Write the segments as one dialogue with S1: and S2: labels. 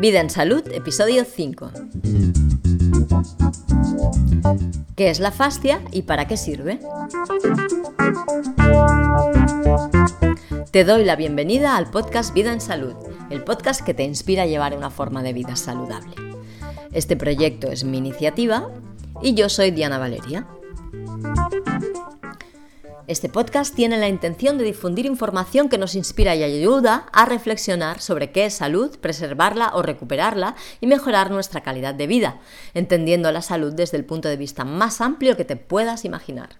S1: Vida en Salud, episodio 5. ¿Qué es la fascia y para qué sirve? Te doy la bienvenida al podcast Vida en Salud, el podcast que te inspira a llevar una forma de vida saludable. Este proyecto es mi iniciativa y yo soy Diana Valeria. Este podcast tiene la intención de difundir información que nos inspira y ayuda a reflexionar sobre qué es salud, preservarla o recuperarla y mejorar nuestra calidad de vida, entendiendo la salud desde el punto de vista más amplio que te puedas imaginar.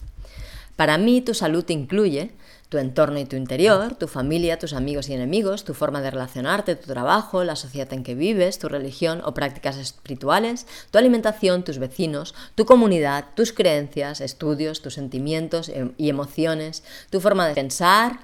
S1: Para mí, tu salud incluye tu entorno y tu interior, tu familia, tus amigos y enemigos, tu forma de relacionarte, tu trabajo, la sociedad en que vives, tu religión o prácticas espirituales, tu alimentación, tus vecinos, tu comunidad, tus creencias, estudios, tus sentimientos em, y emociones, tu forma de pensar,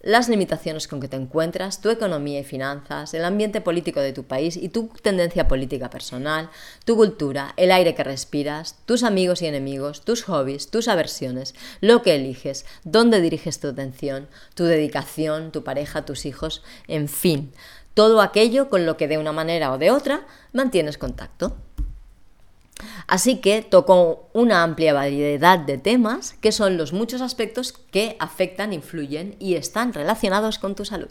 S1: las limitaciones con que te encuentras, tu economía y finanzas, el ambiente político de tu país y tu tendencia política personal, tu cultura, el aire que respiras, tus amigos y enemigos, tus hobbies, tus aversiones, lo que eliges, dónde diriges tu atención, tu dedicación, tu pareja, tus hijos, en fin, todo aquello con lo que de una manera o de otra mantienes contacto. Así que toco una amplia variedad de temas que son los muchos aspectos que afectan, influyen y están relacionados con tu salud.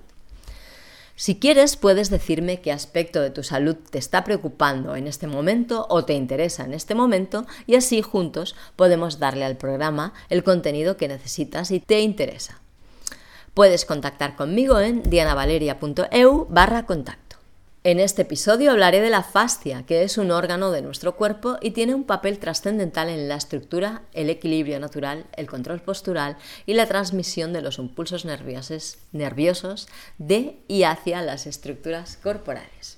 S1: Si quieres, puedes decirme qué aspecto de tu salud te está preocupando en este momento o te interesa en este momento y así juntos podemos darle al programa el contenido que necesitas y te interesa. Puedes contactar conmigo en dianavaleria.eu barra contacto. En este episodio hablaré de la fascia, que es un órgano de nuestro cuerpo y tiene un papel trascendental en la estructura, el equilibrio natural, el control postural y la transmisión de los impulsos nerviosos, de y hacia las estructuras corporales.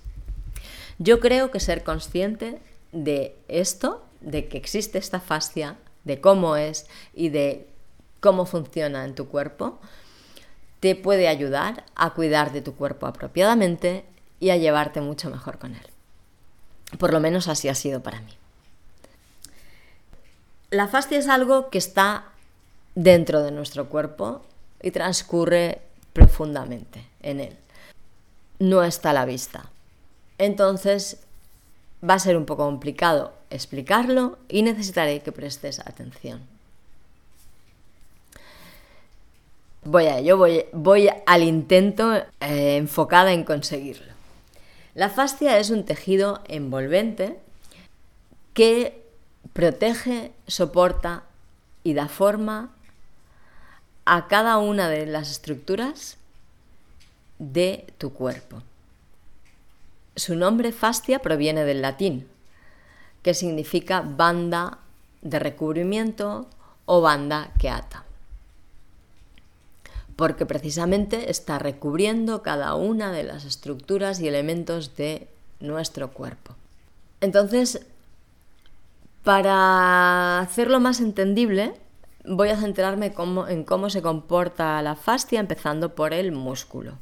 S1: Yo creo que ser consciente de esto, de que existe esta fascia, de cómo es y de cómo funciona en tu cuerpo, te puede ayudar a cuidar de tu cuerpo apropiadamente y a llevarte mucho mejor con él. Por lo menos así ha sido para mí. La fascia es algo que está dentro de nuestro cuerpo y transcurre profundamente en él. No está a la vista. Entonces va a ser un poco complicado explicarlo y necesitaré que prestes atención. Voy a ello, voy, voy al intento eh, enfocada en conseguirlo. La fascia es un tejido envolvente que protege, soporta y da forma a cada una de las estructuras de tu cuerpo. Su nombre fascia proviene del latín, que significa banda de recubrimiento o banda que ata porque precisamente está recubriendo cada una de las estructuras y elementos de nuestro cuerpo. Entonces, para hacerlo más entendible, voy a centrarme en cómo se comporta la fascia, empezando por el músculo.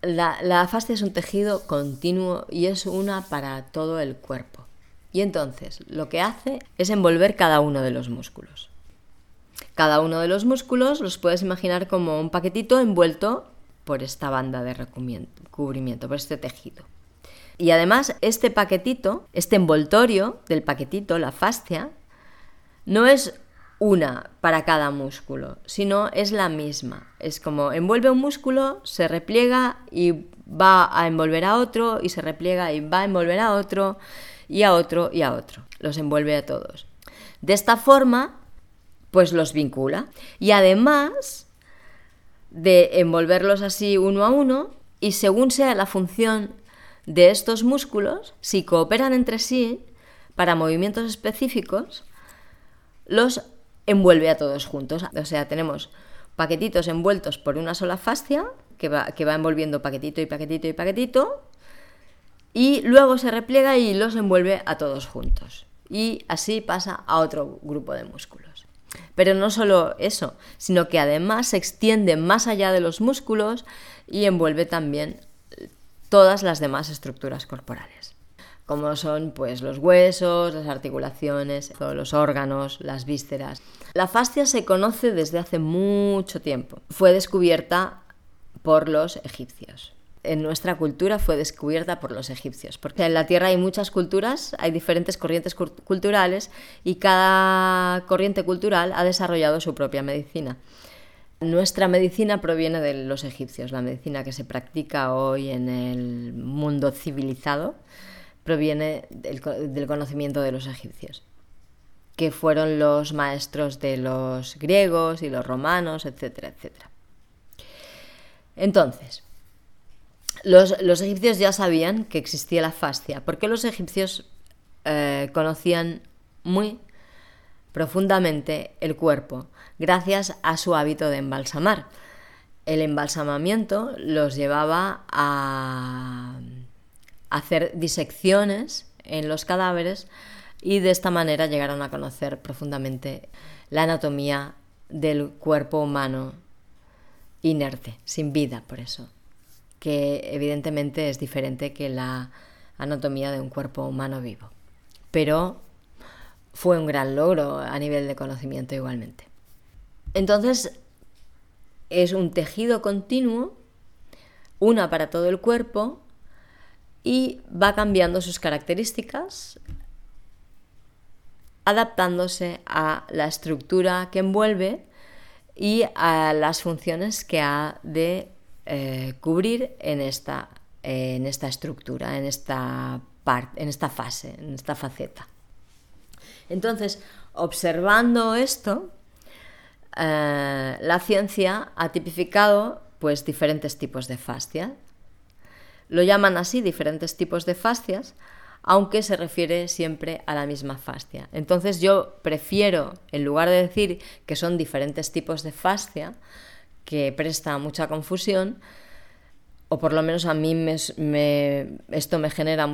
S1: La, la, fascia es un tejido continuo y es una para todo el cuerpo. Y entonces lo que hace es envolver cada uno de los músculos. Cada uno de los músculos los puedes imaginar como un paquetito envuelto por esta banda de recubrimiento, por este tejido. Y además este paquetito, este envoltorio del paquetito, la fascia, no es una para cada músculo, sino es la misma. Es como envuelve un músculo, se repliega y va a envolver a otro, y se repliega y va a envolver a otro, y a otro, y a otro. Los envuelve a todos. De esta forma, pues los vincula. Y además de envolverlos así uno a uno, y según sea la función de estos músculos, si cooperan entre sí para movimientos específicos, los envuelve a todos juntos. O sea, tenemos paquetitos envueltos por una sola fascia, que va, que va envolviendo paquetito y paquetito y paquetito, y luego se repliega y los envuelve a todos juntos. Y así pasa a otro grupo de músculos. Pero no solo eso, sino que además se extiende más allá de los músculos y envuelve también todas las demás estructuras corporales, como son pues los huesos, las articulaciones, todos los órganos, las vísceras. La fascia se conoce desde hace mucho tiempo. Fue descubierta por los egipcios en nuestra cultura fue descubierta por los egipcios, porque en la Tierra hay muchas culturas, hay diferentes corrientes culturales y cada corriente cultural ha desarrollado su propia medicina. Nuestra medicina proviene de los egipcios, la medicina que se practica hoy en el mundo civilizado proviene del, conocimiento de los egipcios, que fueron los maestros de los griegos y los romanos, etcétera, etcétera. Entonces, los, egipcios ya sabían que existía la fascia, porque los egipcios eh, conocían muy profundamente el cuerpo, gracias a su hábito de embalsamar. El embalsamamiento los llevaba a hacer disecciones en los cadáveres y de esta manera llegaron a conocer profundamente la anatomía del cuerpo humano inerte, sin vida por eso que evidentemente es diferente que la anatomía de un cuerpo humano vivo. Pero fue un gran logro a nivel de conocimiento igualmente. Entonces, es un tejido continuo, una para todo el cuerpo, y va cambiando sus características, adaptándose a la estructura que envuelve y a las funciones que ha de eh, cubrir en esta, en esta estructura, en esta, parte, en esta fase, en esta faceta. Entonces, observando esto, eh, la ciencia ha tipificado pues, diferentes tipos de fascia. Lo llaman así diferentes tipos de fascias, aunque se refiere siempre a la misma fascia. Entonces yo prefiero, en lugar de decir que son diferentes tipos de fascia, que presta mucha confusión, o por lo menos a mí me, esto me genera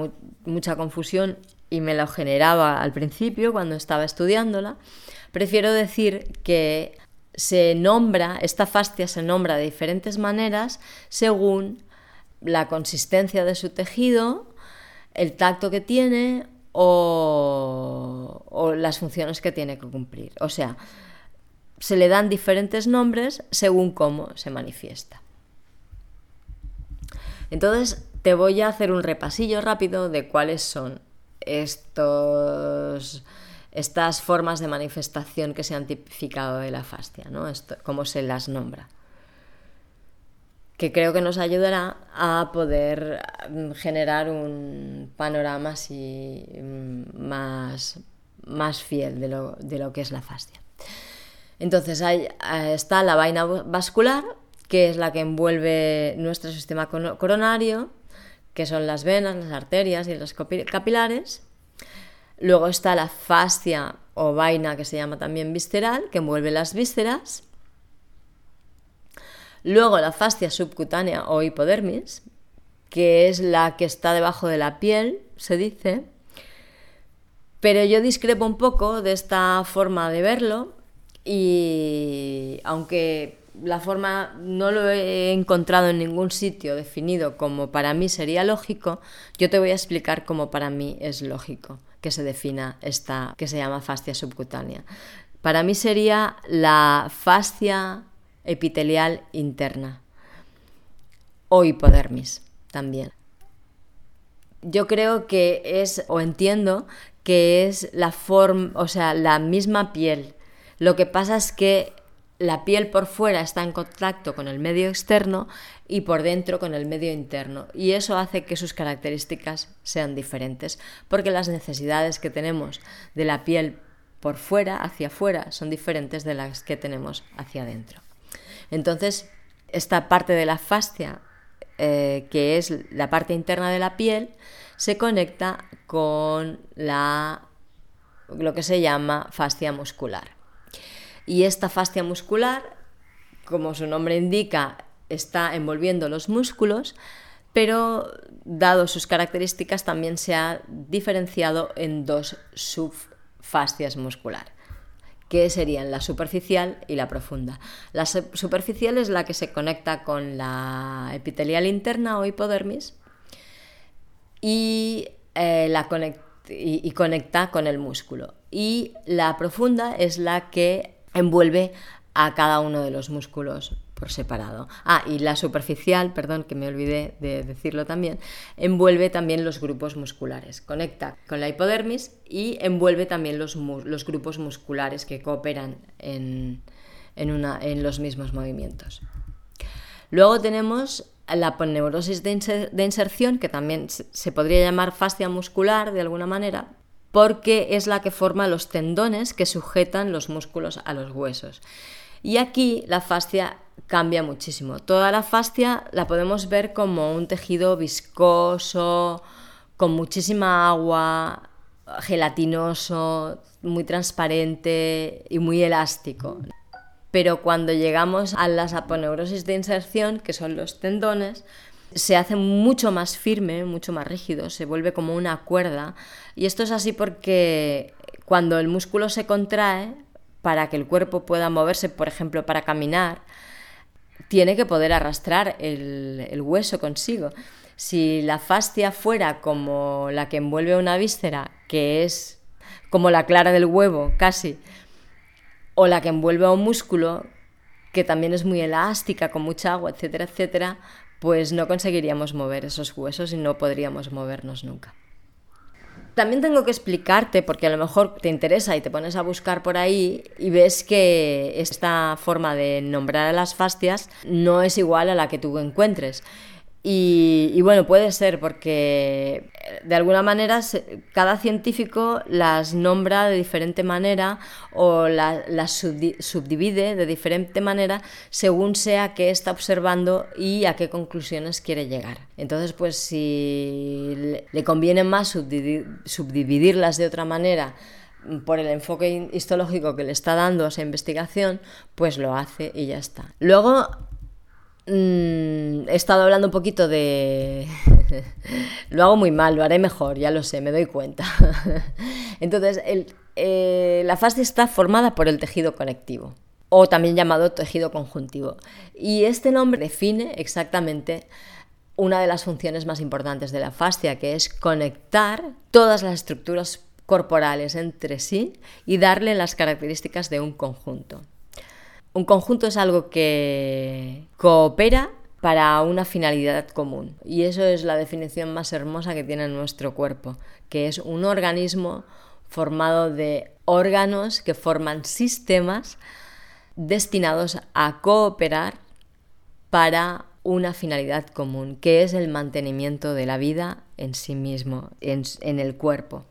S1: mucha confusión y me lo generaba al principio cuando estaba estudiándola, prefiero decir que se nombra, esta fascia se nombra de diferentes maneras según la consistencia de su tejido, el tacto que tiene o, o las funciones que tiene que cumplir. O sea, se le dan diferentes nombres según cómo se manifiesta. Entonces te voy a hacer un repasillo rápido de cuáles son estos, estas formas de manifestación que se han tipificado de la fascia, ¿no? cómo se las nombra. Que creo que nos ayudará a poder mm, generar un panorama mm, más, más fiel de lo, de lo que es la fascia. Entonces ahí eh, está la vaina vascular, que es la que envuelve nuestro sistema coronario, que son las venas, las arterias y los capilares. Luego está la fascia o vaina, que se llama también visceral, que envuelve las vísceras. Luego la fascia subcutánea o hipodermis, que es la que está debajo de la piel, se dice. Pero yo discrepo un poco de esta forma de verlo, y aunque la forma no lo he encontrado en ningún sitio definido como para mí sería lógico, yo te voy a explicar cómo para mí es lógico que se defina esta que se llama fascia subcutánea. Para mí sería la fascia epitelial interna o hipodermis también. Yo creo que es o entiendo que es la forma, o sea, la misma piel lo que pasa es que la piel por fuera está en contacto con el medio externo y por dentro con el medio interno. Y eso hace que sus características sean diferentes, porque las necesidades que tenemos de la piel por fuera, hacia afuera, son diferentes de las que tenemos hacia adentro. Entonces, esta parte de la fascia, eh, que es la parte interna de la piel, se conecta con la, lo que se llama fascia muscular. Y esta fascia muscular, como su nombre indica, está envolviendo los músculos, pero dado sus características también se ha diferenciado en dos subfascias muscular, que serían la superficial y la profunda. La superficial es la que se conecta con la epitelial interna o hipodermis y, eh, la y conecta con el músculo. Y la profunda es la que envuelve a cada uno de los músculos por separado. Ah, y la superficial, perdón, que me olvidé de decirlo también, envuelve también los grupos musculares. Conecta con la hipodermis y envuelve también los, los grupos musculares que cooperan en, una, en, los mismos movimientos. Luego tenemos la poneurosis de inserción, que también se podría llamar fascia muscular de alguna manera, porque es la que forma los tendones que sujetan los músculos a los huesos. Y aquí la fascia cambia muchísimo. Toda la fascia la podemos ver como un tejido viscoso, con muchísima agua, gelatinoso, muy transparente y muy elástico. Pero cuando llegamos a las aponeurosis de inserción, que son los tendones, se hace mucho más firme, mucho más rígido, se vuelve como una cuerda. Y esto es así porque cuando el músculo se contrae, para que el cuerpo pueda moverse, por ejemplo, para caminar, tiene que poder arrastrar el, hueso consigo. Si la fascia fuera como la que envuelve una víscera, que es como la clara del huevo, casi, o la que envuelve a un músculo, que también es muy elástica, con mucha agua, etcétera, etcétera, pues no conseguiríamos mover esos huesos y no podríamos movernos nunca. También tengo que explicarte, porque a lo mejor te interesa y te pones a buscar por ahí y ves que esta forma de nombrar a las fascias no es igual a la que tú encuentres. Y, bueno, puede ser porque de alguna manera cada científico las nombra de diferente manera o las subdivide de diferente manera según sea qué está observando y a qué conclusiones quiere llegar. Entonces, pues si le conviene más subdividirlas de otra manera, por el enfoque histológico que le está dando a esa investigación, pues lo hace y ya está. Luego Mm, he estado hablando un poquito de... lo hago muy mal, lo haré mejor, ya lo sé, me doy cuenta. Entonces, eh, la fascia está formada por el tejido conectivo, o también llamado tejido conjuntivo. Y este nombre define exactamente una de las funciones más importantes de la fascia, que es conectar todas las estructuras corporales entre sí y darle las características de un conjunto. Un conjunto es algo que coopera para una finalidad común. Y eso es la definición más hermosa que tiene nuestro cuerpo, que es un organismo formado de órganos que forman sistemas destinados a cooperar para una finalidad común, que es el mantenimiento de la vida en sí mismo, en, en el cuerpo.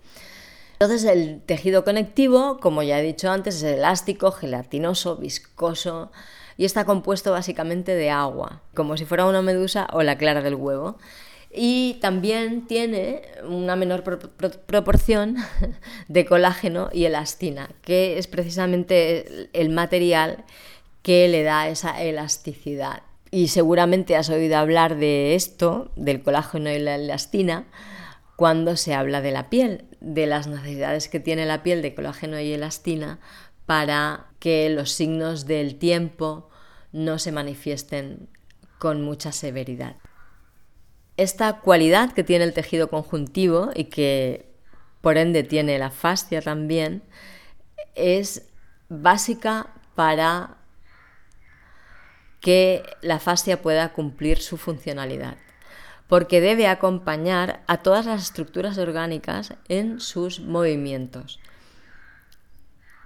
S1: Entonces el tejido conectivo, como ya he dicho antes, es elástico, gelatinoso, viscoso y está compuesto básicamente de agua, como si fuera una medusa o la clara del huevo. Y también tiene una menor proporción de colágeno y elastina, que es precisamente el material que le da esa elasticidad. Y seguramente has oído hablar de esto, del colágeno y la elastina, cuando se habla de la piel, de las necesidades que tiene la piel de colágeno y elastina para que los signos del tiempo no se manifiesten con mucha severidad. Esta cualidad que tiene el tejido conjuntivo y que por ende tiene la fascia también es básica para que la fascia pueda cumplir su funcionalidad porque debe acompañar a todas las estructuras orgánicas en sus movimientos.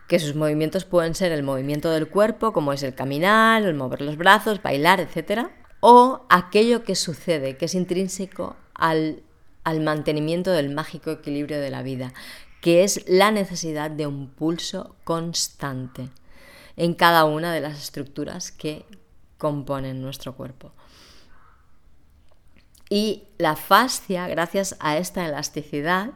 S1: Que sus movimientos pueden ser el movimiento del cuerpo, como es el caminar, el mover los brazos, bailar, etc. O aquello que sucede, que es intrínseco al, al mantenimiento del mágico equilibrio de la vida, que es la necesidad de un pulso constante en cada una de las estructuras que componen nuestro cuerpo. Y la fascia, gracias a esta elasticidad,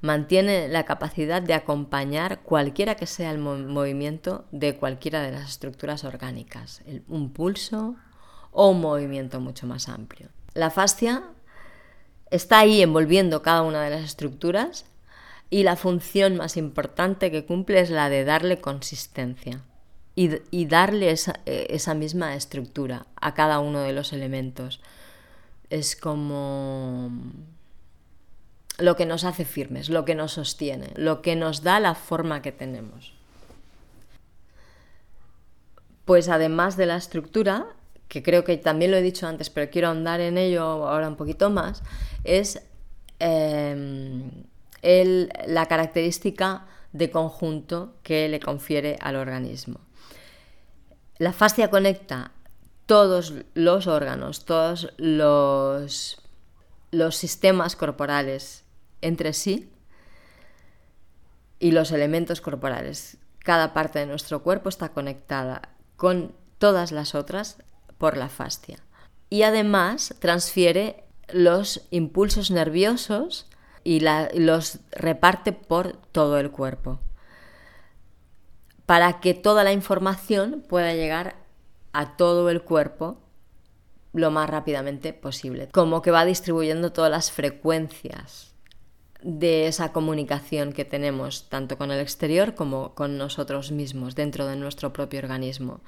S1: mantiene la capacidad de acompañar cualquiera que sea el movimiento de cualquiera de las estructuras orgánicas, un pulso o un movimiento mucho más amplio. La fascia está ahí envolviendo cada una de las estructuras Y la función más importante que cumple es la de darle consistencia y, darle esa, eh, esa misma estructura a cada uno de los elementos. Es como lo que nos hace firmes, lo que nos sostiene, lo que nos da la forma que tenemos. Pues además de la estructura, que creo que también lo he dicho antes, pero quiero ahondar en ello ahora un poquito más, es em, la característica de conjunto que le confiere al organismo. La fascia conecta todos los órganos, todos los, los sistemas corporales entre sí y los elementos corporales. Cada parte de nuestro cuerpo está conectada con todas las otras por la fascia. Y además transfiere los impulsos nerviosos y los reparte por todo el cuerpo para que toda la información pueda llegar a todo el cuerpo lo más rápidamente posible. Como que va distribuyendo todas las frecuencias de esa comunicación que tenemos tanto con el exterior como con nosotros mismos dentro de nuestro propio organismo.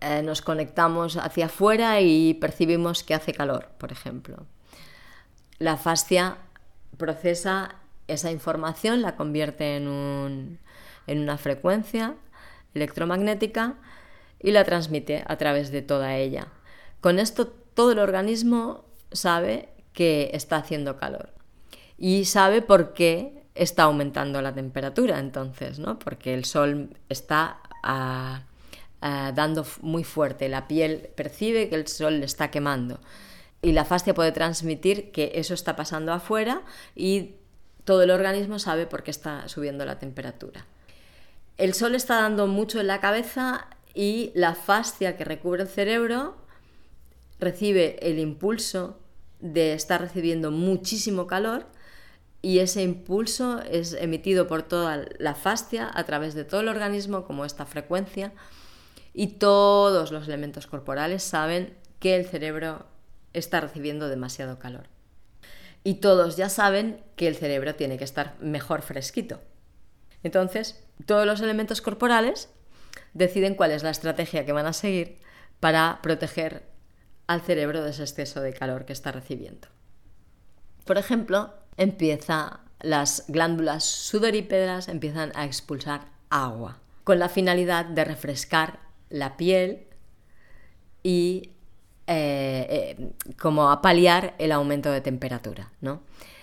S1: Eh, nos conectamos hacia afuera y percibimos que hace calor, por ejemplo. La fascia procesa esa información, la convierte en, en una frecuencia electromagnética y la transmite a través de toda ella. Con esto todo el organismo sabe que está haciendo calor y sabe por qué está aumentando la temperatura entonces, ¿no? Porque el sol está ah, ah, dando muy fuerte, la piel percibe que el sol le está quemando y la fascia puede transmitir que eso está pasando afuera y todo el organismo sabe por qué está subiendo la temperatura. El sol está dando mucho en la cabeza y la fascia que recubre el cerebro recibe el impulso de estar recibiendo muchísimo calor y ese impulso es emitido por toda la fascia a través de todo el organismo como esta frecuencia y todos los elementos corporales saben que el cerebro está recibiendo demasiado calor. Y todos ya saben que el cerebro tiene que estar mejor fresquito. Entonces, todos los elementos corporales deciden cuál es la estrategia que van a seguir para proteger al cerebro de ese exceso de calor que está recibiendo. Por ejemplo, empieza las glándulas sudorípedas empiezan a expulsar agua con la finalidad de refrescar la piel y eh, eh, como a paliar el aumento de temperatura. ¿no?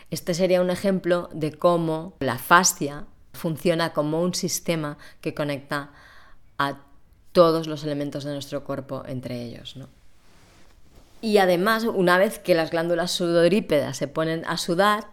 S1: Este sería un ejemplo de cómo la fascia funciona como un sistema que conecta a todos los elementos de nuestro cuerpo entre ellos. Y además, una vez que las glándulas sudorípedas se ponen a sudar,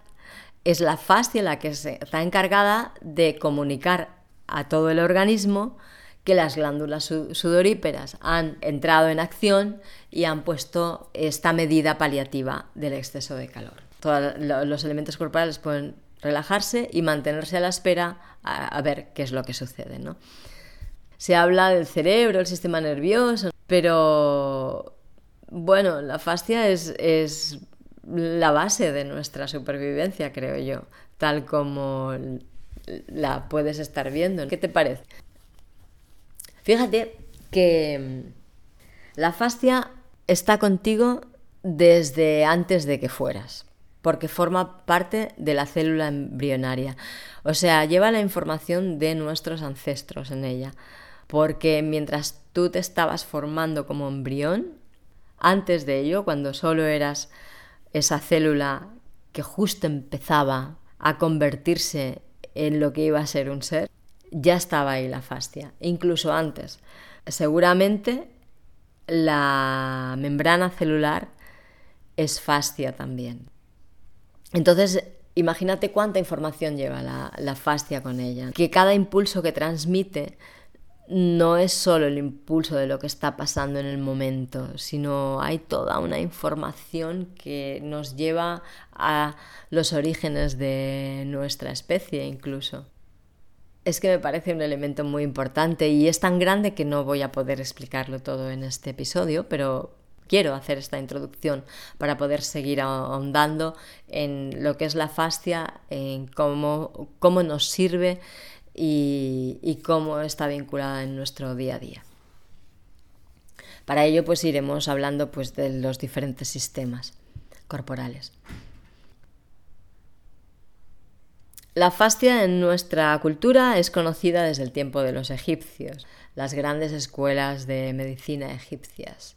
S1: es la fascia la que está encargada de comunicar a todo el organismo que las glándulas sudoríperas han entrado en acción y han puesto esta medida paliativa del exceso de calor. Todos los elementos corporales pueden relajarse y mantenerse a la espera a, ver qué es lo que sucede. ¿no? Se habla del cerebro, el sistema nervioso, pero bueno, la fascia es, es la base de nuestra supervivencia, creo yo, tal como la puedes estar viendo. ¿Qué te parece? Fíjate que la fascia está contigo desde antes de que fueras porque forma parte de la célula embrionaria. O sea, lleva la información de nuestros ancestros en ella. Porque mientras tú te estabas formando como embrión, antes de ello, cuando solo eras esa célula que justo empezaba a convertirse en lo que iba a ser un ser, ya estaba ahí la fascia, incluso antes. Seguramente la membrana celular es fascia también. Entonces, imagínate cuánta información lleva la, fascia con ella. Que cada impulso que transmite no es solo el impulso de lo que está pasando en el momento, sino hay toda una información que nos lleva a los orígenes de nuestra especie incluso. Es que me parece un elemento muy importante y es tan grande que no voy a poder explicarlo todo en este episodio, pero quiero hacer esta introducción para poder seguir ahondando en lo que es la fascia, en cómo, cómo nos sirve y, cómo está vinculada en nuestro día a día. Para ello pues iremos hablando pues de los diferentes sistemas corporales. La fascia en nuestra cultura es conocida desde el tiempo de los egipcios, las grandes escuelas de medicina egipcias.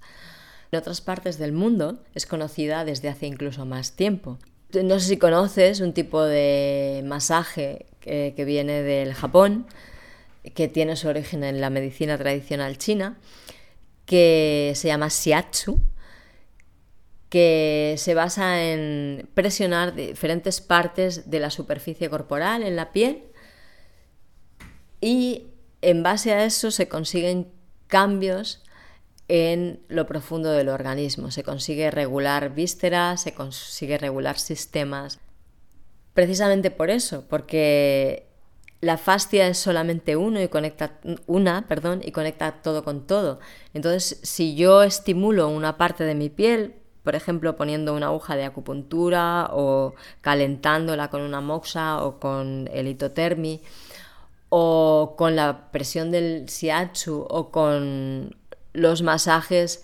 S1: En otras partes del mundo es conocida desde hace incluso más tiempo. No sé si conoces un tipo de masaje que, viene del Japón, que tiene su origen en la medicina tradicional china, que se llama Shiatsu, que se basa en presionar diferentes partes de la superficie corporal en la piel y en base a eso se consiguen cambios en lo profundo del organismo, se consigue regular vísceras, se consigue regular sistemas. Precisamente por eso, porque la fascia es solamente uno y conecta una, perdón, y conecta todo con todo. Entonces, si yo estimulo una parte de mi piel, por ejemplo, poniendo una aguja de acupuntura o calentándola con una moxa o con el hitotermi o con la presión del shiatsu o con los masajes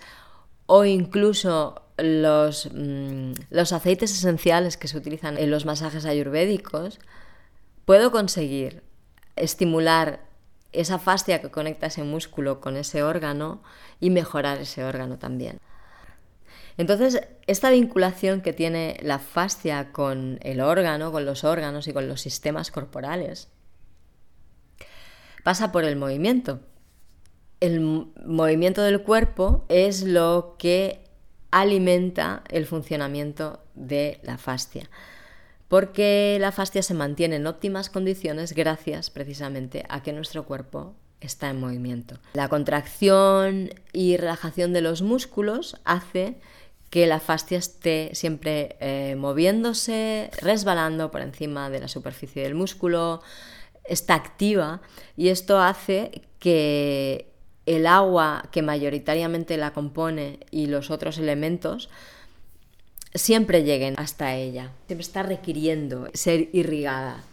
S1: o incluso los, mm, los aceites esenciales que se utilizan en los masajes ayurvédicos, puedo conseguir estimular esa fascia que conecta ese músculo con ese órgano y mejorar ese órgano también. Entonces, esta vinculación que tiene la fascia con el órgano, con los órganos y con los sistemas corporales, pasa por el movimiento. El movimiento del cuerpo es lo que alimenta el funcionamiento de la fascia porque la fascia se mantiene en óptimas condiciones gracias precisamente a que nuestro cuerpo está en movimiento. La contracción y relajación de los músculos hace que la fascia esté siempre eh, moviéndose, resbalando por encima de la superficie del músculo, está activa y esto hace que el agua que mayoritariamente la compone y los otros elementos siempre lleguen hasta ella. Siempre está requiriendo ser irrigada.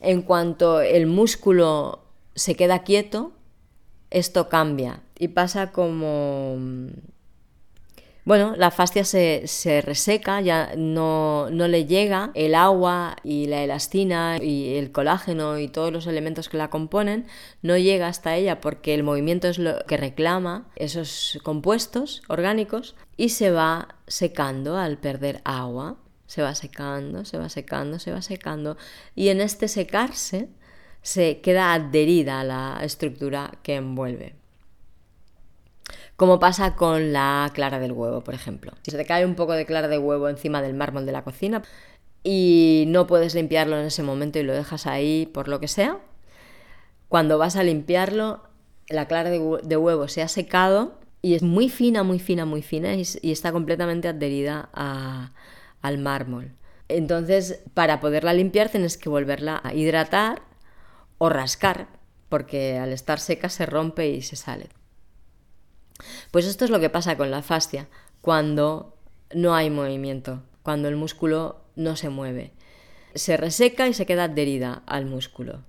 S1: En cuanto el músculo se queda quieto, esto cambia y pasa como bueno, la fascia se, reseca, ya no, no, le llega el agua y la elastina y el colágeno y todos los elementos que la componen, no llega hasta ella porque el movimiento es lo que reclama esos compuestos orgánicos y se va secando al perder agua. Se va secando, se va secando, se va secando y en este secarse se queda adherida a la estructura que envuelve como pasa con la clara del huevo, por ejemplo. Si se te cae un poco de clara de huevo encima del mármol de la cocina y no puedes limpiarlo en ese momento y lo dejas ahí por lo que sea, cuando vas a limpiarlo, la clara de, huevo se ha secado y es muy fina, muy fina, muy fina y, está completamente adherida al mármol. Entonces, para poderla limpiar tienes que volverla a hidratar o rascar, porque al estar seca se rompe y se sale. Pues esto es lo que pasa con la fascia cuando no hay movimiento, cuando el músculo no se mueve. Se reseca y se queda adherida al músculo.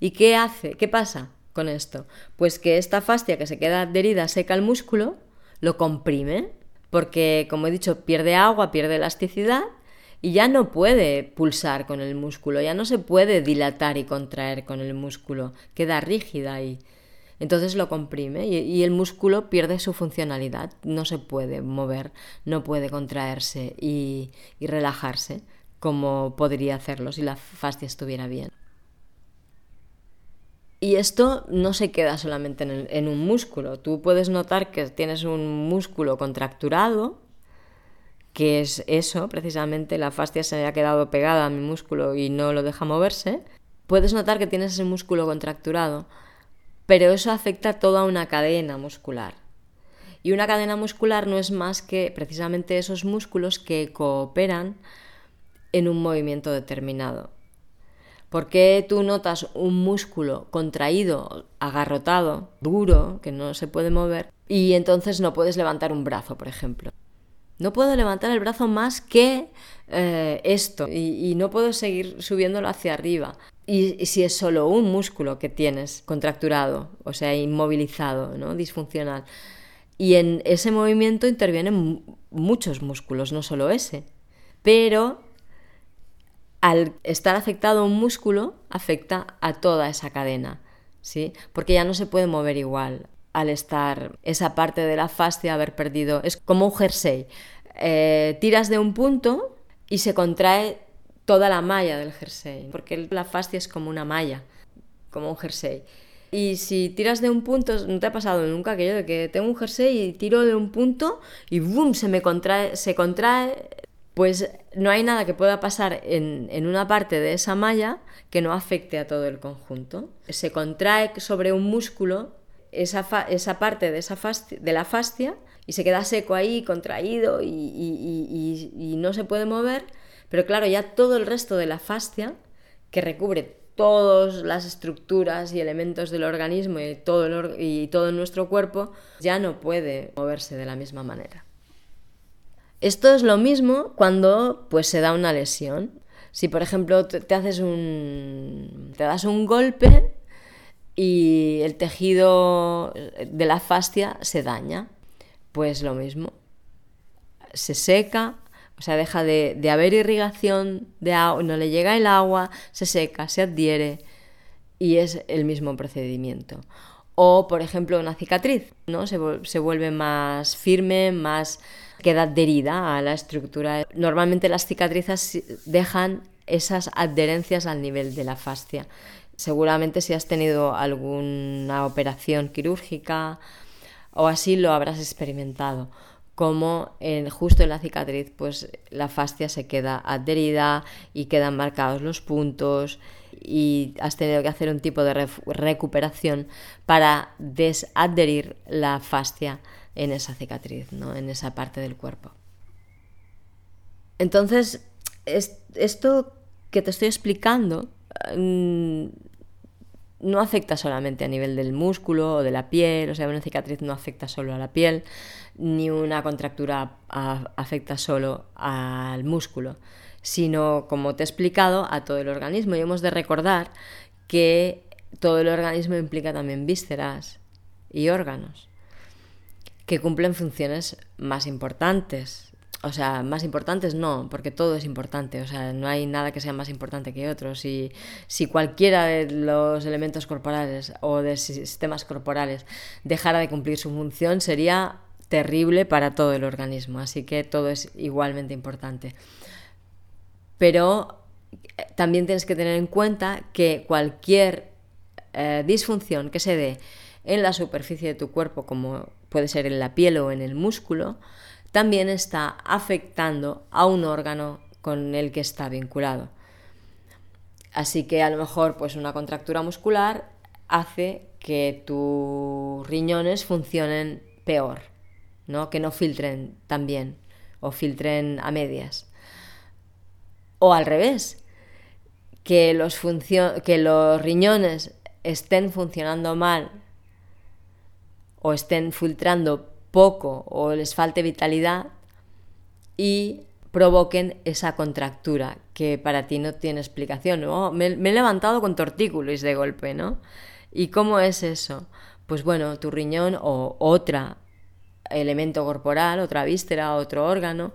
S1: ¿Y qué hace? ¿Qué pasa con esto? Pues que esta fascia que se queda adherida seca al músculo, lo comprime, porque como he dicho, pierde agua, pierde elasticidad y ya no puede pulsar con el músculo, ya no se puede dilatar y contraer con el músculo, queda rígida y entonces lo comprime y, el músculo pierde su funcionalidad, no se puede mover, no puede contraerse y, relajarse como podría hacerlo si la fascia estuviera bien. Y esto no se queda solamente en, un músculo. Tú puedes notar que tienes un músculo contracturado, que es eso, precisamente la fascia se haya quedado pegada a mi músculo y no lo deja moverse. Puedes notar que tienes ese músculo contracturado, pero eso afecta toda una cadena muscular. Y una cadena muscular no es más que precisamente esos músculos que cooperan en un movimiento determinado. ¿Por qué tú notas un músculo contraído, agarrotado, duro, que no se puede mover? y entonces no puedes levantar un brazo, por ejemplo. No puedo levantar el brazo más que eh, esto y, no puedo seguir subiéndolo hacia arriba. Y, si es solo un músculo que tienes contracturado, o sea, inmovilizado, ¿no? disfuncional. Y en ese movimiento intervienen muchos músculos, no solo ese. Pero al estar afectado un músculo, afecta a toda esa cadena, ¿sí? Porque ya no se puede mover igual al estar esa parte de la fascia, haber perdido. Es como un jersey. Eh, tiras de un punto y se contrae toda la malla del jersey, porque la fascia es como una malla, como un jersey. Y si tiras de un punto, no te ha pasado nunca aquello de que tengo un jersey y tiro de un punto y ¡boom! se me contrae, se contrae, pues no hay nada que pueda pasar en, en una parte de esa malla que no afecte a todo el conjunto. Se contrae sobre un músculo esa, esa parte de, esa de la fascia y se queda seco ahí, contraído y, y, no se puede mover, pero claro, ya todo el resto de la fascia, que recubre todas las estructuras y elementos del organismo y todo, y todo nuestro cuerpo, ya no puede moverse de la misma manera. Esto es lo mismo cuando pues, se da una lesión. Si, por ejemplo, te, haces un. te das un golpe y el tejido de la fascia se daña. Pues lo mismo. Se seca, o sea, deja de, haber irrigación de agua, no le llega el agua, se seca, se adhiere y es el mismo procedimiento. O, por ejemplo, una cicatriz, ¿no? Se, se vuelve más firme, más queda adherida a la estructura. Normalmente las cicatrices dejan esas adherencias al nivel de la fascia. Seguramente si has tenido alguna operación quirúrgica o así lo habrás experimentado como justo en la cicatriz pues la fascia se queda adherida y quedan marcados los puntos y has tenido que hacer un tipo de recuperación para desadherir la fascia en esa cicatriz, ¿no? en esa parte del cuerpo. Entonces, esto que te estoy explicando no afecta solamente a nivel del músculo o de la piel, o sea, una cicatriz no afecta solo a la piel, ni una contractura afecta solo al músculo, sino, como te he explicado, a todo el organismo. Y hemos de recordar que todo el organismo implica también vísceras y órganos, que cumplen funciones más importantes, o sea, más importantes no, porque todo es importante, o sea, no hay nada que sea más importante que otro. Si, si cualquiera de los elementos corporales o de sistemas corporales dejara de cumplir su función, sería terrible para todo el organismo, así que todo es igualmente importante. Pero eh, también tienes que tener en cuenta que cualquier eh, disfunción que se dé en la superficie de tu cuerpo, como puede ser en la piel o en el músculo, también está afectando a un órgano con el que está vinculado. Así que a lo mejor pues una contractura muscular hace que tus riñones funcionen peor, ¿no? que no filtren tan bien o filtren a medias. O al revés, que los, que los riñones estén funcionando mal o estén filtrando poco o les falte vitalidad y provoquen esa contractura que para ti no tiene explicación. me, he levantado con tortícolis de golpe, ¿no? ¿Y cómo es eso? Pues bueno, tu riñón o otra elemento corporal, otra víscera, otro órgano,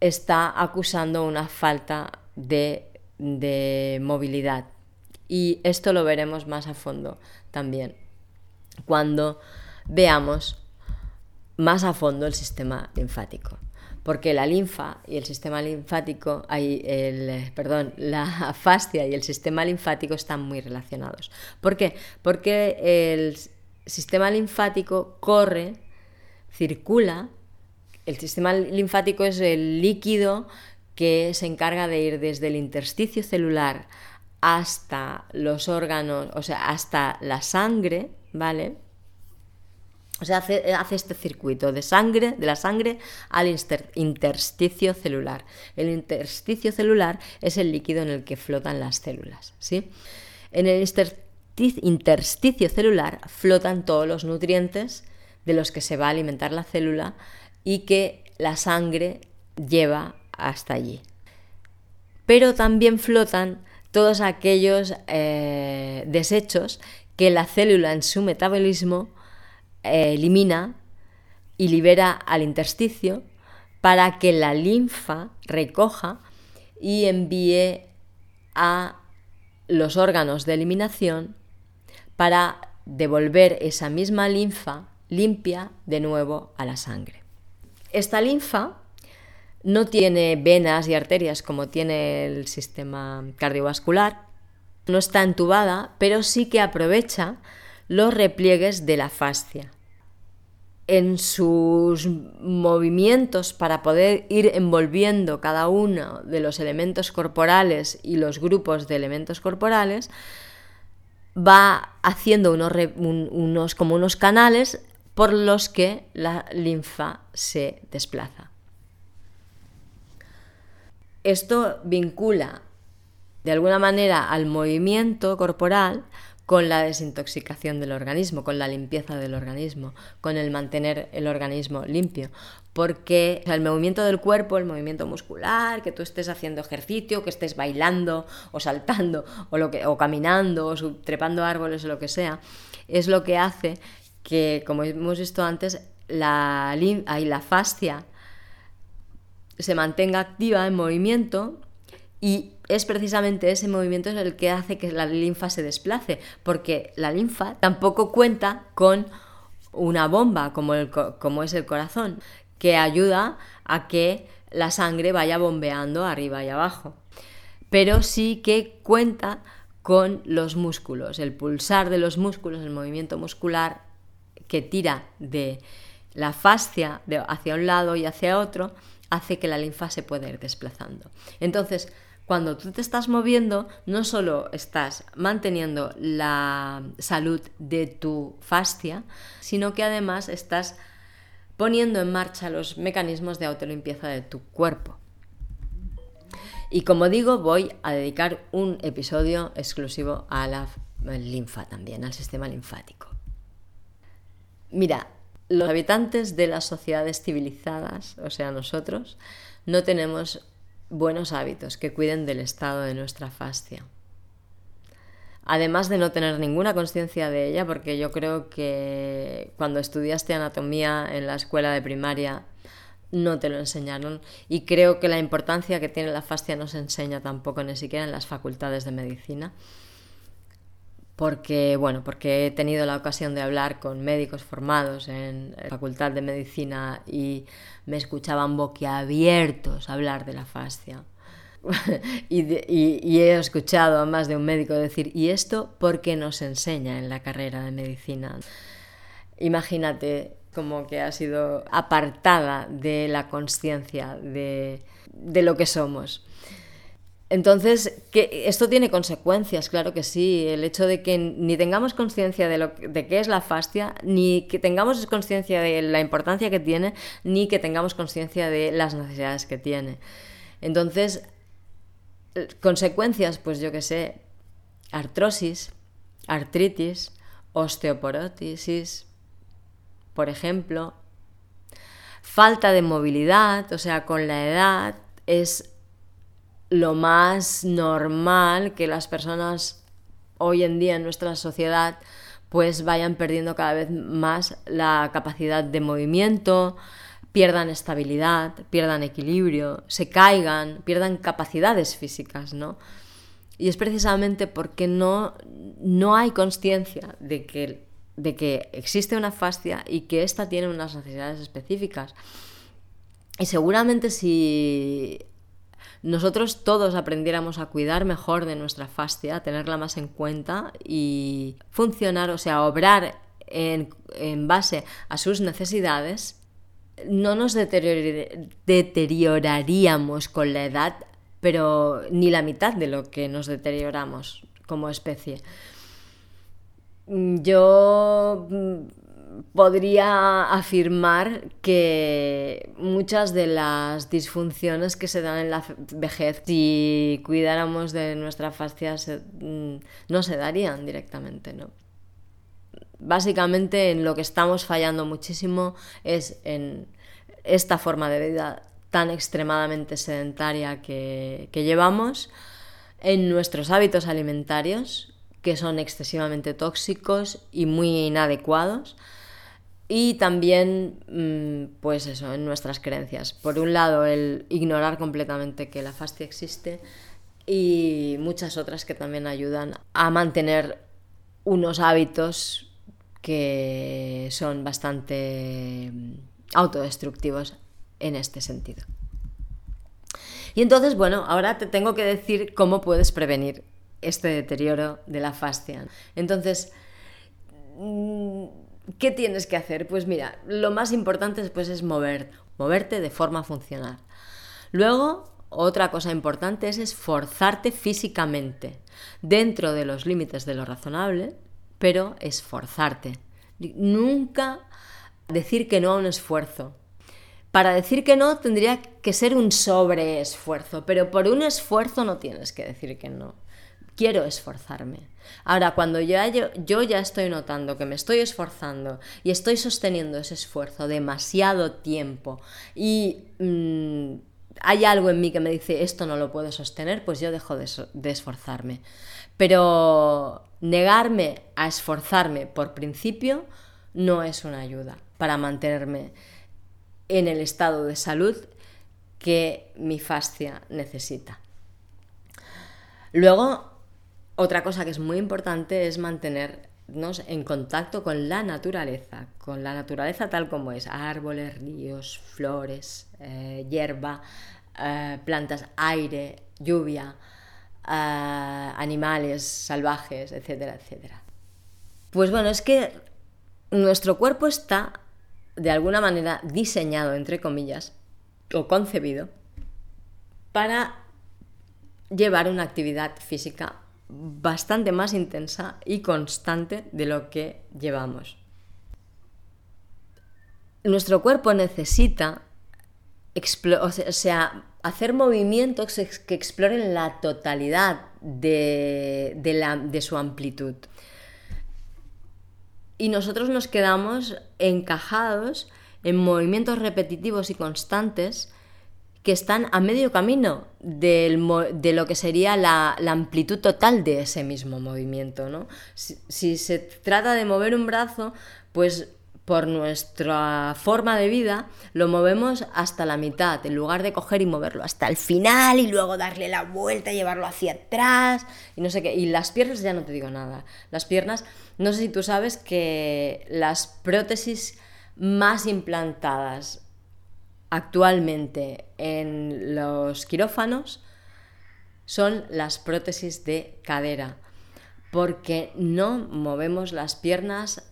S1: está acusando una falta de, de movilidad. Y esto lo veremos más a fondo también cuando veamos más a fondo el sistema linfático. Porque la linfa y el sistema linfático, el, perdón, la fascia y el sistema linfático están muy relacionados. ¿Por qué? Porque el sistema linfático corre, circula, el sistema linfático es el líquido que se encarga de ir desde el intersticio celular hasta los órganos, o sea, hasta la sangre, ¿vale? O sea, hace, este circuito de sangre, de la sangre al intersticio celular. El intersticio celular es el líquido en el que flotan las células. ¿sí? En el intersticio celular flotan todos los nutrientes de los que se va a alimentar la célula y que la sangre lleva hasta allí. Pero también flotan todos aquellos eh, desechos que la célula en su metabolismo eh, elimina y libera al intersticio para que la linfa recoja y envíe a los órganos de eliminación para devolver esa misma linfa limpia de nuevo a la sangre. Esta linfa no tiene venas y arterias como tiene el sistema cardiovascular, no está entubada, pero sí que aprovecha los repliegues de la fascia. En sus movimientos para poder ir envolviendo cada uno de los elementos corporales y los grupos de elementos corporales, va haciendo unos, unos como unos canales por los que la linfa se desplaza. Esto vincula de alguna manera al movimiento corporal con la desintoxicación del organismo, con la limpieza del organismo, con el mantener el organismo limpio. Porque el movimiento del cuerpo, el movimiento muscular, que tú estés haciendo ejercicio, que estés bailando o saltando o, lo que, o caminando o trepando árboles o lo que sea, es lo que hace que, como hemos visto antes, la, la fascia se mantenga activa en movimiento y es precisamente ese movimiento el que hace que la linfa se desplace, porque la linfa tampoco cuenta con una bomba como, como es el corazón, que ayuda a que la sangre vaya bombeando arriba y abajo. Pero sí que cuenta con los músculos, el pulsar de los músculos, el movimiento muscular que tira de la fascia hacia un lado y hacia otro, hace que la linfa se pueda ir desplazando. Entonces, cuando tú te estás moviendo, no solo estás manteniendo la salud de tu fascia, sino que además estás poniendo en marcha los mecanismos de autolimpieza de tu cuerpo. Y como digo, voy a dedicar un episodio exclusivo a la linfa también, al sistema linfático. Mira, los habitantes de las sociedades civilizadas, o sea, nosotros, no tenemos buenos hábitos que cuiden del estado de nuestra fascia. Además de no tener ninguna conciencia de ella, porque yo creo que cuando estudiaste anatomía en la escuela de primaria no te lo enseñaron y creo que la importancia que tiene la fascia no se enseña tampoco ni siquiera en las facultades de medicina porque bueno, porque he tenido la ocasión de hablar con médicos formados en la Facultad de Medicina y me escuchaban boquiabiertos hablar de la fascia. y, he escuchado a más de un médico decir, ¿y esto por qué no se enseña en la carrera de medicina? Imagínate como que ha sido apartada de la conciencia de, de lo que somos. Entonces, esto tiene consecuencias, claro que sí. El hecho de que ni tengamos conciencia de, de qué es la fascia, ni que tengamos conciencia de la importancia que tiene, ni que tengamos conciencia de las necesidades que tiene. Entonces, consecuencias, pues yo qué sé, artrosis, artritis, osteoporosis, por ejemplo, falta de movilidad, o sea, con la edad es lo más normal que las personas hoy en día en nuestra sociedad pues vayan perdiendo cada vez más la capacidad de movimiento, pierdan estabilidad, pierdan equilibrio, se caigan, pierdan capacidades físicas, ¿no? Y es precisamente porque no, no hay conciencia de que, de que existe una fascia y que ésta tiene unas necesidades específicas. Y seguramente si nosotros todos aprendiéramos a cuidar mejor de nuestra fascia, tenerla más en cuenta y funcionar, o sea, obrar en, base a sus necesidades, no nos deterioraríamos con la edad, pero ni la mitad de lo que nos deterioramos como especie. Yo podría afirmar que muchas de las disfunciones que se dan en la vejez, si cuidáramos de nuestra fascia, mm, no se darían directamente, ¿no? básicamente en lo que estamos fallando muchísimo es en esta forma de vida tan extremadamente sedentaria que, llevamos, en nuestros hábitos alimentarios, que son excesivamente tóxicos y muy inadecuados, y también, mm, pues eso, en nuestras creencias. Por un lado, el ignorar completamente que la fascia existe y muchas otras que también ayudan a mantener unos hábitos que son bastante mm, autodestructivos en este sentido. Y entonces, bueno, ahora te tengo que decir cómo puedes prevenir este deterioro de la fascia. Entonces, mm, ¿qué tienes que hacer? Pues mira, lo más importante después es mover, moverte de forma funcional. Luego, otra cosa importante es esforzarte físicamente, dentro de los límites de lo razonable, pero esforzarte. Nunca decir que no a un esfuerzo. Para decir que no tendría que ser un sobreesfuerzo, pero por un esfuerzo no tienes que decir que no. Quiero esforzarme. Ahora, cuando yo, ya estoy notando que me estoy esforzando y estoy sosteniendo ese esfuerzo demasiado tiempo y mm, hay algo en mí que me dice esto no lo puedo sostener, pues yo dejo de esforzarme. Pero negarme a esforzarme por principio no es una ayuda para mantenerme en el estado de salud que mi fascia necesita. Luego, otra cosa que es muy importante es mantenernos en contacto con la naturaleza, con la naturaleza tal como es, árboles, ríos, flores, eh, hierba, eh, plantas, aire, lluvia, eh, animales salvajes, etcétera, etcétera. Pues bueno, es que nuestro cuerpo está de alguna manera diseñado, entre comillas, o concebido, para llevar una actividad física bastante más intensa y constante de lo que llevamos. Nuestro cuerpo necesita o sea, hacer movimientos que exploren la totalidad de, de su amplitud y nosotros nos quedamos encajados en movimientos repetitivos y constantes que están a medio camino de lo que sería la, amplitud total de ese mismo movimiento. ¿no? si, se trata de mover un brazo, pues por nuestra forma de vida, lo movemos hasta la mitad, en lugar de coger y moverlo hasta el final y luego darle la vuelta, llevarlo hacia atrás y no sé qué. Y las piernas ya no te digo nada. Las piernas, no sé si tú sabes que las prótesis más implantadas actualmente en los quirófanos son las prótesis de cadera, porque no movemos las piernas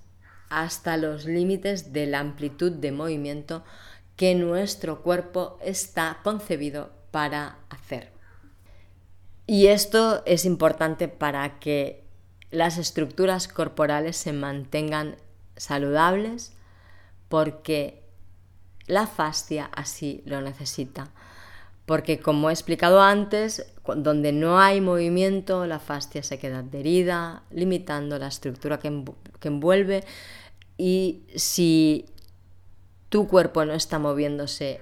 S1: hasta los límites de la amplitud de movimiento que nuestro cuerpo está concebido para hacer. Y esto es importante para que las estructuras corporales se mantengan saludables porque la fascia así lo necesita. Porque como he explicado antes, donde no hay movimiento, la fascia se queda adherida, limitando la estructura que, envuelve y si tu cuerpo no está moviéndose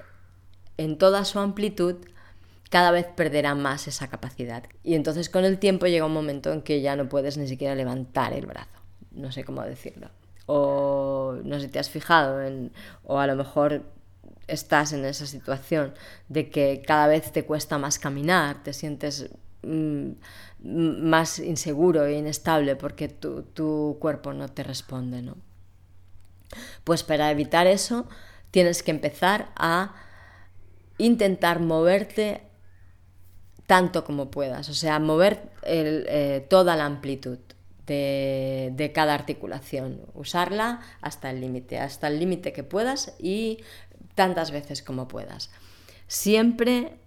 S1: en toda su amplitud, cada vez perderá más esa capacidad. Y entonces con el tiempo llega un momento en que ya no puedes ni siquiera levantar el brazo. No sé cómo decirlo. O no sé te has fijado en, o a lo mejor estás en esa situación de que cada vez te cuesta más caminar, te sientes mm, más inseguro e inestable porque tu, tu cuerpo no te responde, ¿no? Pues para evitar eso tienes que empezar a intentar moverte tanto como puedas, o sea, mover eh, toda la amplitud de, cada articulación, usarla hasta el límite, hasta el límite que puedas y tantas veces como puedas. Siempre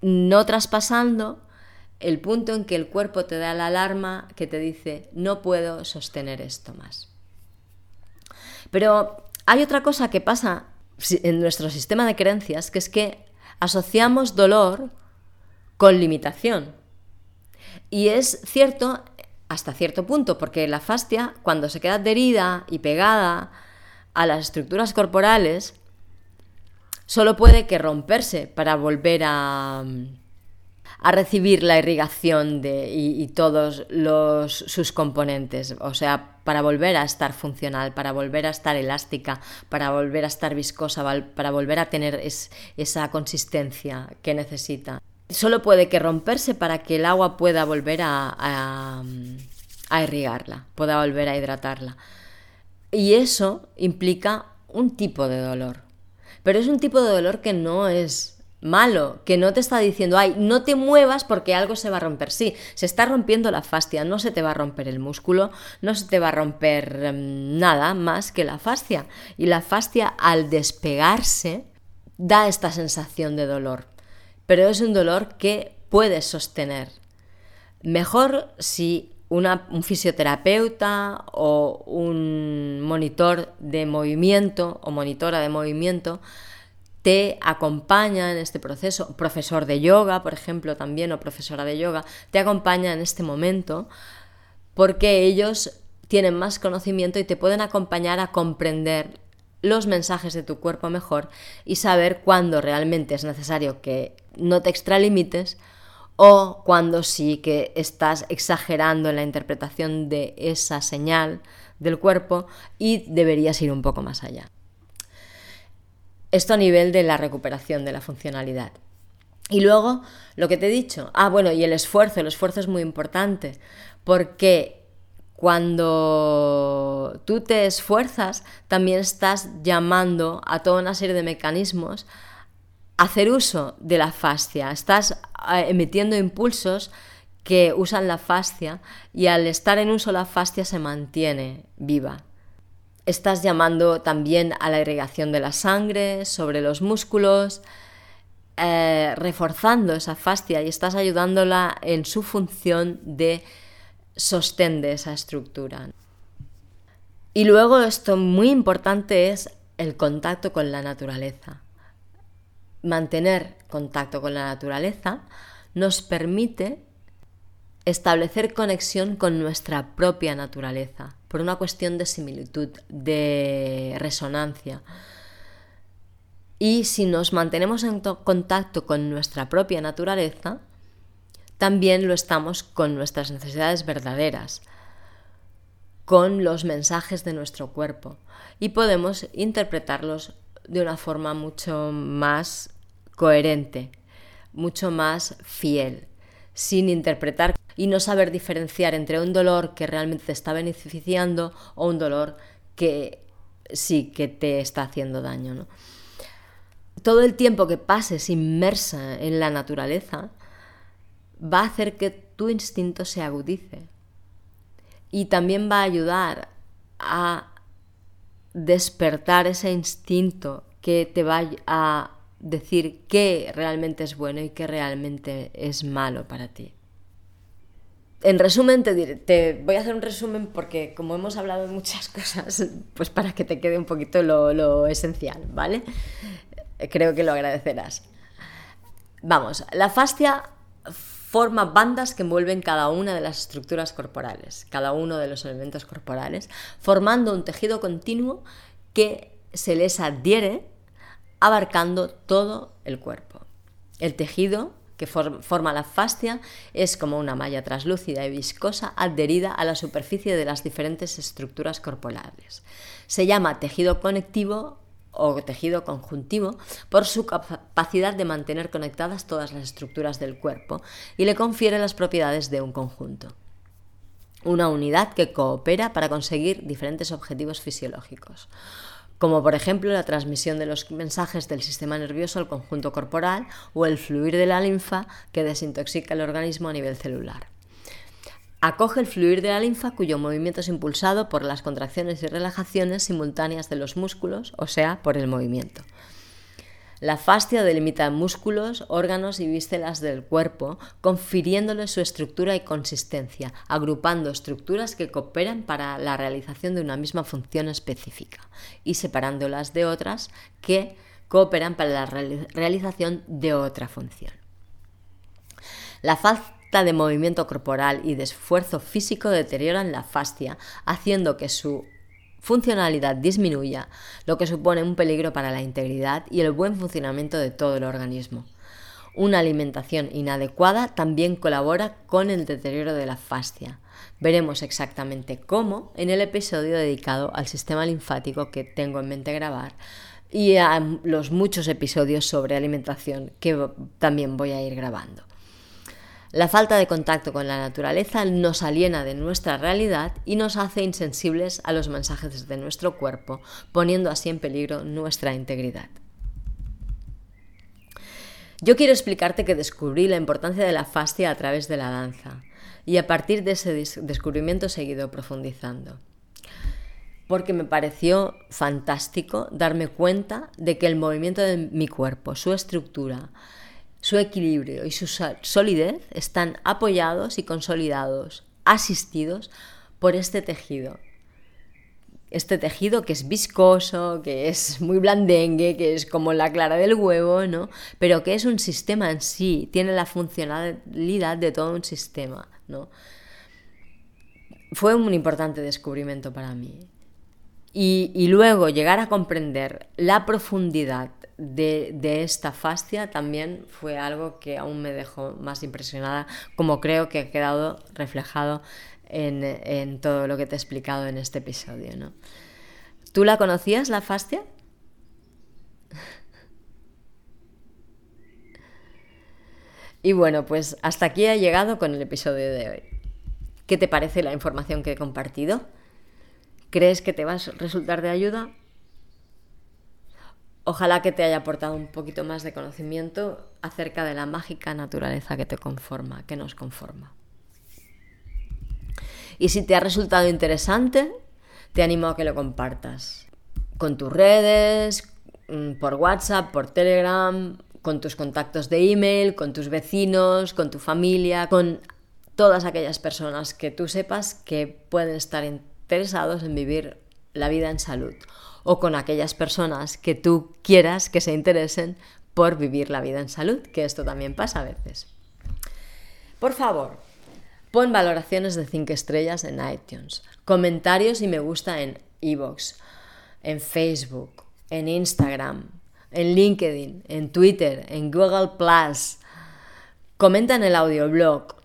S1: no traspasando el punto en que el cuerpo te da la alarma que te dice no puedo sostener esto más. Pero hay otra cosa que pasa en nuestro sistema de creencias, que es que asociamos dolor con limitación. Y es cierto hasta cierto punto, porque la fascia, cuando se queda adherida y pegada a las estructuras corporales, solo puede que romperse para volver a, a recibir la irrigación de, y, todos los, sus componentes, o sea, para volver a estar funcional, para volver a estar elástica, para volver a estar viscosa, para volver a tener esa consistencia que necesita. Solo puede que romperse para que el agua pueda volver a, a irrigarla, pueda volver a hidratarla. Y eso implica un tipo de dolor. Pero es un tipo de dolor que no es malo, que no te está diciendo, ay, no te muevas porque algo se va a romper. Sí, se está rompiendo la fascia, no se te va a romper el músculo, no se te va a romper em, nada más que la fascia. Y la fascia al despegarse da esta sensación de dolor, pero es un dolor que puedes sostener. Mejor si un fisioterapeuta o un monitor de movimiento o monitora de movimiento te acompaña en este proceso, profesor de yoga, por ejemplo, también, o profesora de yoga, te acompaña en este momento porque ellos tienen más conocimiento y te pueden acompañar a comprender los mensajes de tu cuerpo mejor y saber cuándo realmente es necesario que no te extralimites o cuando sí que estás exagerando en la interpretación de esa señal del cuerpo y deberías ir un poco más allá. Esto a nivel de la recuperación de la funcionalidad. Y luego, lo que te he dicho, ah, bueno, y el esfuerzo, el esfuerzo es muy importante, porque cuando tú te esfuerzas, también estás llamando a toda una serie de mecanismos hacer uso de la fascia. Estás eh, emitiendo impulsos que usan la fascia y al estar en uso la fascia se mantiene viva. Estás llamando también a la irrigación de la sangre sobre los músculos, eh, reforzando esa fascia y estás ayudándola en su función de sostén de esa estructura. Y luego esto muy importante es el contacto con la naturaleza mantener contacto con la naturaleza nos permite establecer conexión con nuestra propia naturaleza, por una cuestión de similitud, de resonancia. Y si nos mantenemos en contacto con nuestra propia naturaleza, también lo estamos con nuestras necesidades verdaderas, con los mensajes de nuestro cuerpo y podemos interpretarlos de una forma mucho más coherente, mucho más fiel, sin interpretar y no saber diferenciar entre un dolor que realmente te está beneficiando o un dolor que sí que te está haciendo daño. Todo el tiempo que pases inmersa en la naturaleza va a hacer que tu instinto se agudice y también va a ayudar a despertar ese instinto que te va a decir qué realmente es bueno y qué realmente es malo para ti. En resumen, te, te, voy a hacer un resumen porque como hemos hablado de muchas cosas, pues para que te quede un poquito lo, lo esencial, ¿vale? Creo que lo agradecerás. Vamos, la fascia forma bandas que envuelven cada una de las estructuras corporales, cada uno de los elementos corporales, formando un tejido continuo que se les adhiere abarcando todo el cuerpo. El tejido que forma la fascia es como una malla translúcida y viscosa adherida a la superficie de las diferentes estructuras corporales. Se llama tejido conectivo o tejido conjuntivo por su capacidad de mantener conectadas todas las estructuras del cuerpo y le confiere las propiedades de un conjunto. Una unidad que coopera para conseguir diferentes objetivos fisiológicos como por ejemplo la transmisión de los mensajes del sistema nervioso al conjunto corporal o el fluir de la linfa que desintoxica el organismo a nivel celular. Acoge el fluir de la linfa cuyo movimiento es impulsado por las contracciones y relajaciones simultáneas de los músculos, o sea, por el movimiento. La fascia delimita músculos, órganos y vísceras del cuerpo, confiriéndole su estructura y consistencia, agrupando estructuras que cooperan para la realización de una misma función específica y separándolas de otras que cooperan para la realización de otra función. La, falta de movimiento corporal y de esfuerzo físico deterioran la fascia, haciendo que su funcionalidad disminuya, lo que supone un peligro para la integridad y el buen funcionamiento de todo el organismo. Una alimentación inadecuada también colabora con el deterioro de la fascia. Veremos exactamente cómo en el episodio dedicado al sistema linfático que tengo en mente grabar y a los muchos episodios sobre alimentación que también voy a ir grabando. La falta de contacto con la naturaleza nos aliena de nuestra realidad y nos hace insensibles a los mensajes de nuestro cuerpo, poniendo así en peligro nuestra integridad. Yo quiero explicarte que descubrí la importancia de la fascia a través de la danza y a partir de ese descubrimiento he seguido profundizando. Porque me pareció fantástico darme cuenta de que el movimiento de mi cuerpo, su estructura, su equilibrio y su solidez están apoyados y consolidados, asistidos por este tejido este tejido que es viscoso, que es muy blandengue, que es como la clara del huevo, ¿no? Pero que es un sistema en sí, tiene la funcionalidad de todo un sistema, ¿no? Fue un importante descubrimiento para mí. Y, luego llegar a comprender la profundidad de, esta fascia también fue algo que aún me dejó más impresionada, como creo que ha quedado reflejado en, todo lo que te he explicado en este episodio. ¿no? ¿Tú la conocías, la fascia? Y bueno, pues hasta aquí ha llegado con el episodio de hoy. ¿Qué te parece la información que he compartido? ¿Crees que te va a resultar de ayuda? Ojalá que te haya aportado un poquito más de conocimiento acerca de la mágica naturaleza que te conforma, que nos conforma. Y si te ha resultado interesante, te animo a que lo compartas con tus redes, mm, por WhatsApp, por Telegram, con tus contactos de email, con tus vecinos, con tu familia, con todas aquellas personas que tú sepas que pueden estar interesados en vivir la vida en salud o con aquellas personas que tú quieras que se interesen por vivir la vida en salud, que esto también pasa a veces. Por favor, Pon valoraciones de 5 estrellas en iTunes, comentarios y me gusta en iVoox, en Facebook, en Instagram, en LinkedIn, en Twitter, en Google Plus. Comenta en el audioblog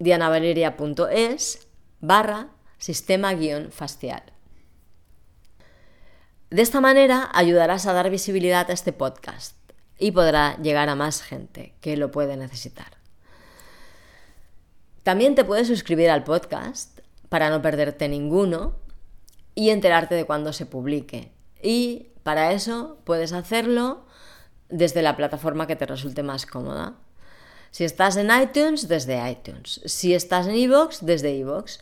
S1: dianavaleria.es barra sistema guion facial. De esta manera ayudarás a dar visibilidad a este podcast y podrá llegar a más gente que lo puede necesitar. También te puedes suscribir al podcast para no perderte ninguno y enterarte de cuando se publique. Y para eso puedes hacerlo desde la plataforma que te resulte más cómoda. Si estás en iTunes, desde iTunes. Si estás en iVoox, desde iVoox.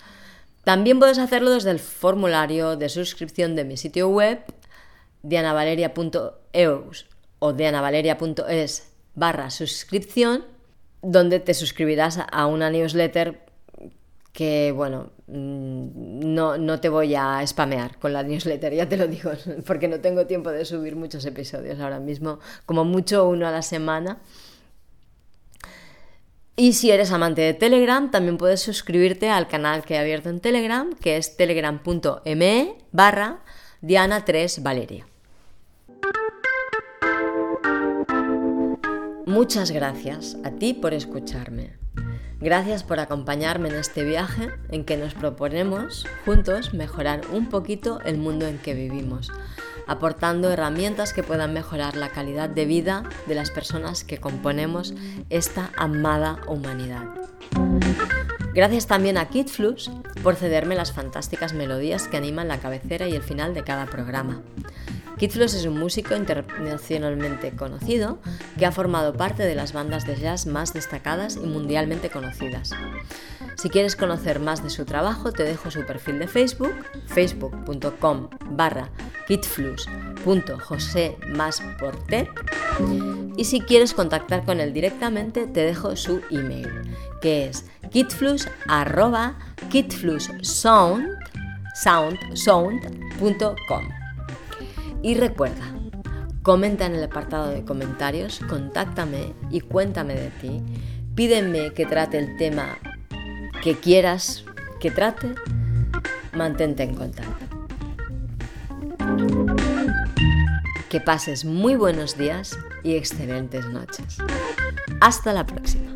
S1: También puedes hacerlo desde el formulario de suscripción de mi sitio web, dianavaleria.eus o dianavaleria.es barra suscripción donde te suscribirás a una newsletter que, bueno, mm, no, no, te voy a spamear con la newsletter, ya te lo digo, porque no tengo tiempo de subir muchos episodios ahora mismo, como mucho uno a la semana. Y si eres amante de Telegram, también puedes suscribirte al canal que he abierto en Telegram, que es telegram.me barra Diana3Valeria. Muchas gracias a ti por escucharme. Gracias por acompañarme en este viaje en que nos proponemos juntos mejorar un poquito el mundo en que vivimos, aportando herramientas que puedan mejorar la calidad de vida de las personas que componemos esta amada humanidad. Gracias también a KidFlux por cederme las fantásticas melodías que animan la cabecera y el final de cada programa. Kid es un músico internacionalmente conocido que ha formado parte de las bandas de jazz más destacadas y mundialmente conocidas. Si quieres conocer más de su trabajo, te dejo su perfil de Facebook, facebook.com barra y si quieres contactar con él directamente, te dejo su email, que es kitflux.kitflussound.com. Y recuerda, comenta en el apartado de comentarios, contáctame y cuéntame de ti pídeme que trate el tema que quieras que trate, mantente en contacto. Que pases muy buenos días y excelentes noches. Hasta la próxima.